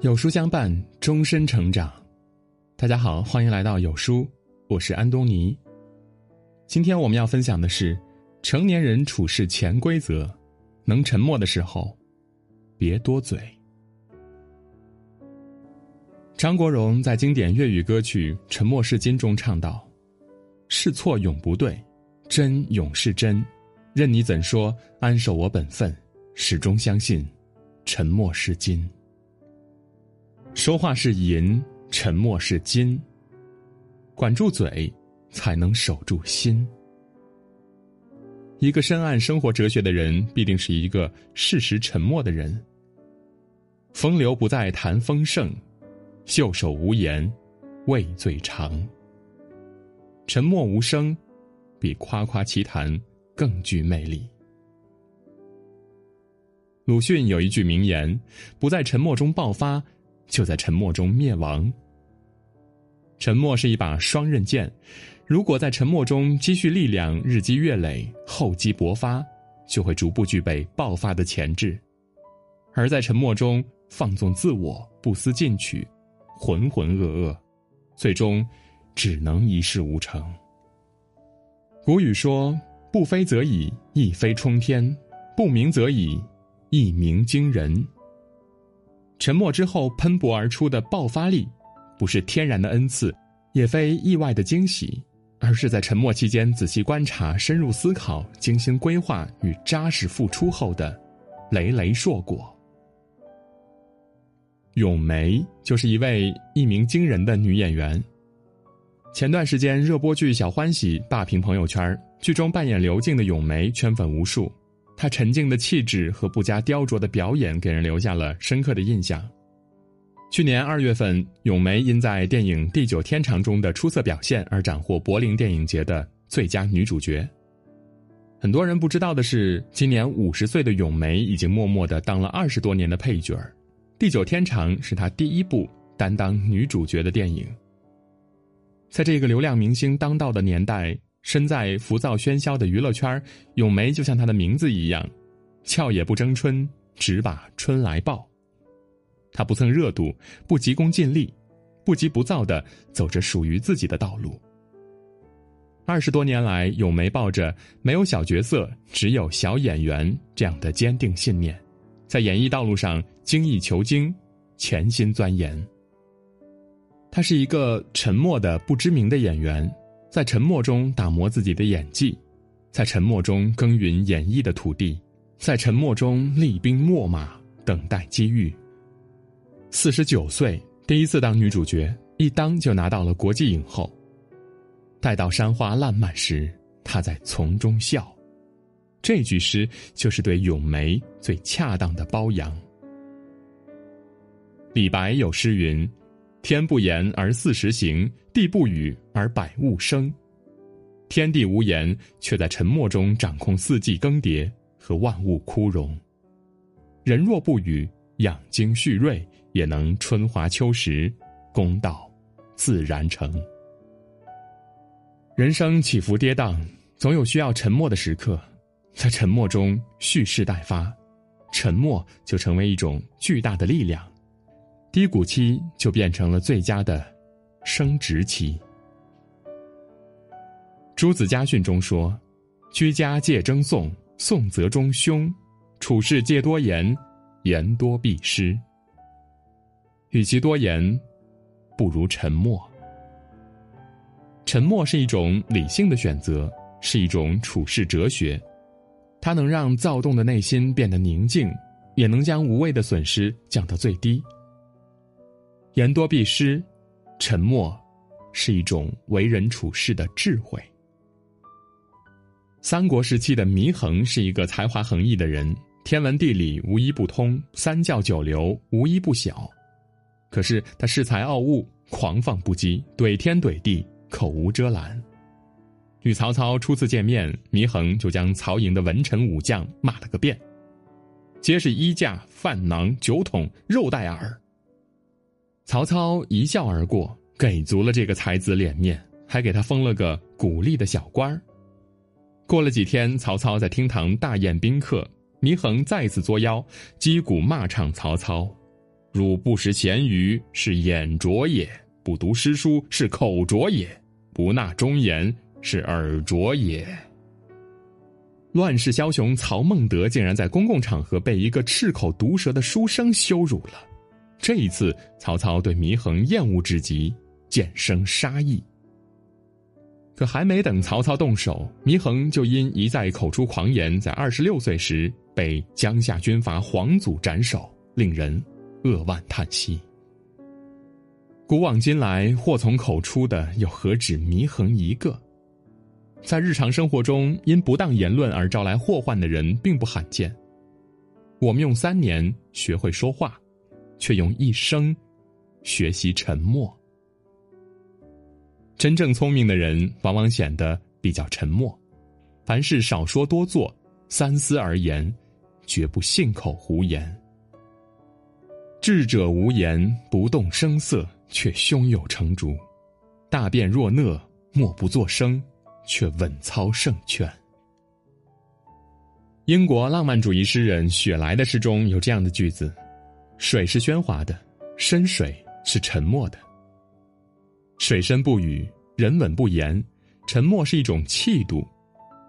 有书相伴，终身成长。大家好，欢迎来到有书，我是安东尼。今天我们要分享的是成年人处事潜规则：能沉默的时候，别多嘴。张国荣在经典粤语歌曲《沉默是金》中唱道：“是错永不对，真永是真。任你怎说，安守我本分，始终相信，沉默是金。”说话是银，沉默是金。管住嘴，才能守住心。一个深谙生活哲学的人，必定是一个适时沉默的人。风流不在谈风盛，袖手无言，味最长。沉默无声，比夸夸其谈更具魅力。鲁迅有一句名言：“不在沉默中爆发。”就在沉默中灭亡。沉默是一把双刃剑，如果在沉默中积蓄力量，日积月累，厚积薄发，就会逐步具备爆发的潜质；而在沉默中放纵自我，不思进取，浑浑噩噩，最终只能一事无成。古语说：“不飞则已，一飞冲天；不鸣则已，一鸣惊人。”沉默之后喷薄而出的爆发力，不是天然的恩赐，也非意外的惊喜，而是在沉默期间仔细观察、深入思考、精心规划与扎实付出后的累累硕果。咏梅就是一位一鸣惊人的女演员。前段时间热播剧《小欢喜》霸屏朋友圈，剧中扮演刘静的咏梅圈粉无数。她沉静的气质和不加雕琢的表演，给人留下了深刻的印象。去年二月份，咏梅因在电影《地久天长》中的出色表现而斩获柏林电影节的最佳女主角。很多人不知道的是，今年五十岁的咏梅已经默默的当了二十多年的配角儿，《地久天长》是她第一部担当女主角的电影。在这个流量明星当道的年代。身在浮躁喧嚣的娱乐圈，咏梅就像她的名字一样，俏也不争春，只把春来报。她不蹭热度，不急功近利，不急不躁的走着属于自己的道路。二十多年来，咏梅抱着没有小角色，只有小演员这样的坚定信念，在演艺道路上精益求精，潜心钻研。她是一个沉默的不知名的演员。在沉默中打磨自己的演技，在沉默中耕耘演绎的土地，在沉默中厉兵秣马等待机遇。四十九岁第一次当女主角，一当就拿到了国际影后。待到山花烂漫时，她在丛中笑。这句诗就是对咏梅最恰当的褒扬。李白有诗云。天不言而四时行，地不语而百物生。天地无言，却在沉默中掌控四季更迭和万物枯荣。人若不语，养精蓄锐，也能春华秋实，公道自然成。人生起伏跌宕，总有需要沉默的时刻，在沉默中蓄势待发，沉默就成为一种巨大的力量。低谷期就变成了最佳的升职期。朱子家训中说：“居家戒争讼，讼则中凶；处事戒多言，言多必失。与其多言，不如沉默。沉默是一种理性的选择，是一种处事哲学，它能让躁动的内心变得宁静，也能将无谓的损失降到最低。”言多必失，沉默是一种为人处事的智慧。三国时期的祢衡是一个才华横溢的人，天文地理无一不通，三教九流无一不晓。可是他恃才傲物，狂放不羁，怼天怼地，口无遮拦。与曹操初次见面，祢衡就将曹营的文臣武将骂了个遍，皆是衣架、饭囊、酒桶、肉袋耳。曹操一笑而过，给足了这个才子脸面，还给他封了个鼓励的小官儿。过了几天，曹操在厅堂大宴宾客，祢衡再次作妖，击鼓骂唱曹操：“汝不识咸鱼，是眼拙也；不读诗书，是口拙也；不纳忠言，是耳拙也。乱世枭雄曹孟德竟然在公共场合被一个赤口毒舌的书生羞辱了。这一次，曹操对祢衡厌恶至极，渐生杀意。可还没等曹操动手，祢衡就因一再口出狂言，在二十六岁时被江夏军阀黄祖斩首，令人。扼腕叹息。古往今来，祸从口出的又何止祢衡一个？在日常生活中，因不当言论而招来祸患的人并不罕见。我们用三年学会说话，却用一生学习沉默。真正聪明的人，往往显得比较沉默，凡事少说多做，三思而言，绝不信口胡言。智者无言，不动声色，却胸有成竹；大辩若讷，默不作声，却稳操胜券。英国浪漫主义诗人雪莱的诗中有这样的句子：“水是喧哗的，深水是沉默的。水深不语，人稳不言，沉默是一种气度，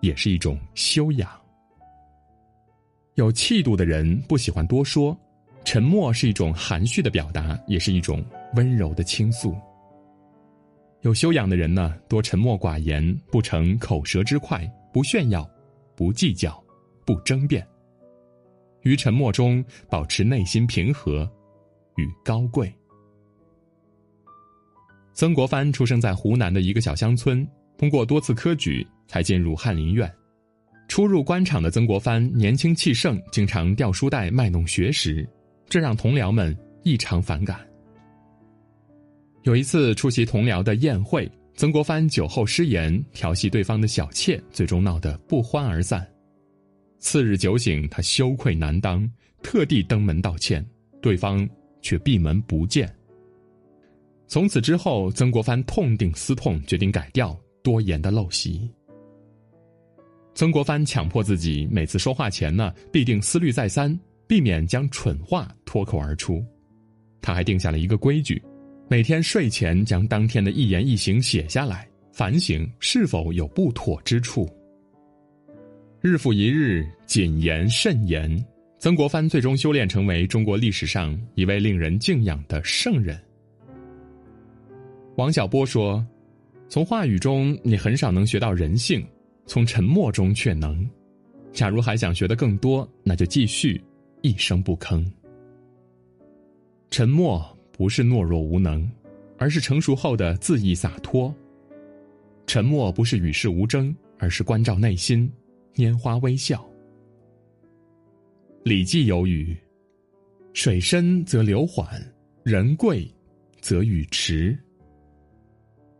也是一种修养。有气度的人不喜欢多说。”沉默是一种含蓄的表达，也是一种温柔的倾诉。有修养的人呢，多沉默寡言，不成口舌之快，不炫耀，不计较，不争辩。于沉默中保持内心平和与高贵。曾国藩出生在湖南的一个小乡村，通过多次科举才进入翰林院。初入官场的曾国藩年轻气盛，经常掉书袋卖弄学识。这让同僚们异常反感。有一次出席同僚的宴会，曾国藩酒后失言调戏对方的小妾，最终闹得不欢而散。次日酒醒，他羞愧难当，特地登门道歉，对方却闭门不见。从此之后，曾国藩痛定思痛，决定改掉多言的陋习。曾国藩强迫自己每次说话前呢，必定思虑再三。避免将蠢话脱口而出，他还定下了一个规矩：每天睡前将当天的一言一行写下来，反省是否有不妥之处。日复一日，谨言慎言，曾国藩最终修炼成为中国历史上一位令人敬仰的圣人。王小波说：“从话语中你很少能学到人性，从沉默中却能。假如还想学得更多，那就继续。”一声不吭，沉默不是懦弱无能，而是成熟后的恣意洒脱；沉默不是与世无争，而是关照内心，拈花微笑。《礼记》有语：“水深则流缓，人贵则语迟。”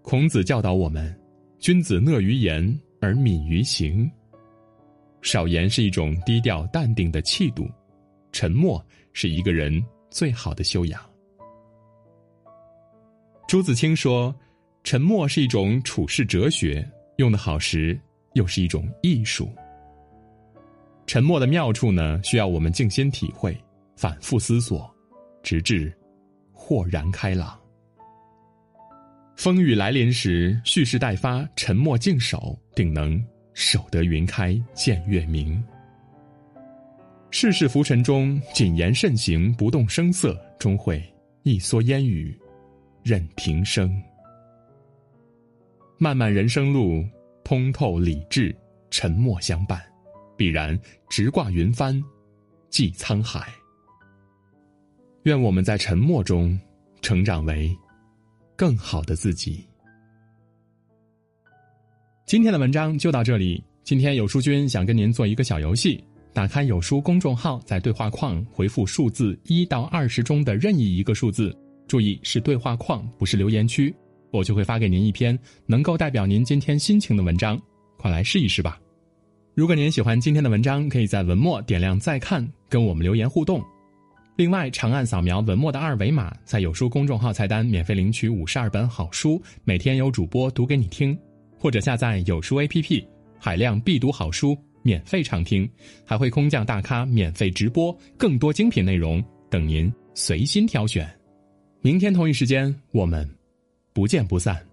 孔子教导我们：君子讷于言而敏于行。少言是一种低调淡定的气度。沉默是一个人最好的修养。朱自清说：“沉默是一种处世哲学，用的好时又是一种艺术。沉默的妙处呢，需要我们静心体会，反复思索，直至豁然开朗。风雨来临时，蓄势待发，沉默静守，定能守得云开见月明。”世事浮沉中，谨言慎行，不动声色，终会一蓑烟雨，任平生。漫漫人生路，通透理智，沉默相伴，必然直挂云帆，济沧海。愿我们在沉默中，成长为更好的自己。今天的文章就到这里。今天有书君想跟您做一个小游戏。打开有书公众号，在对话框回复数字一到二十中的任意一个数字，注意是对话框，不是留言区，我就会发给您一篇能够代表您今天心情的文章，快来试一试吧。如果您喜欢今天的文章，可以在文末点亮再看，跟我们留言互动。另外，长按扫描文末的二维码，在有书公众号菜单免费领取五十二本好书，每天有主播读给你听，或者下载有书 APP，海量必读好书。免费畅听，还会空降大咖免费直播，更多精品内容等您随心挑选。明天同一时间，我们不见不散。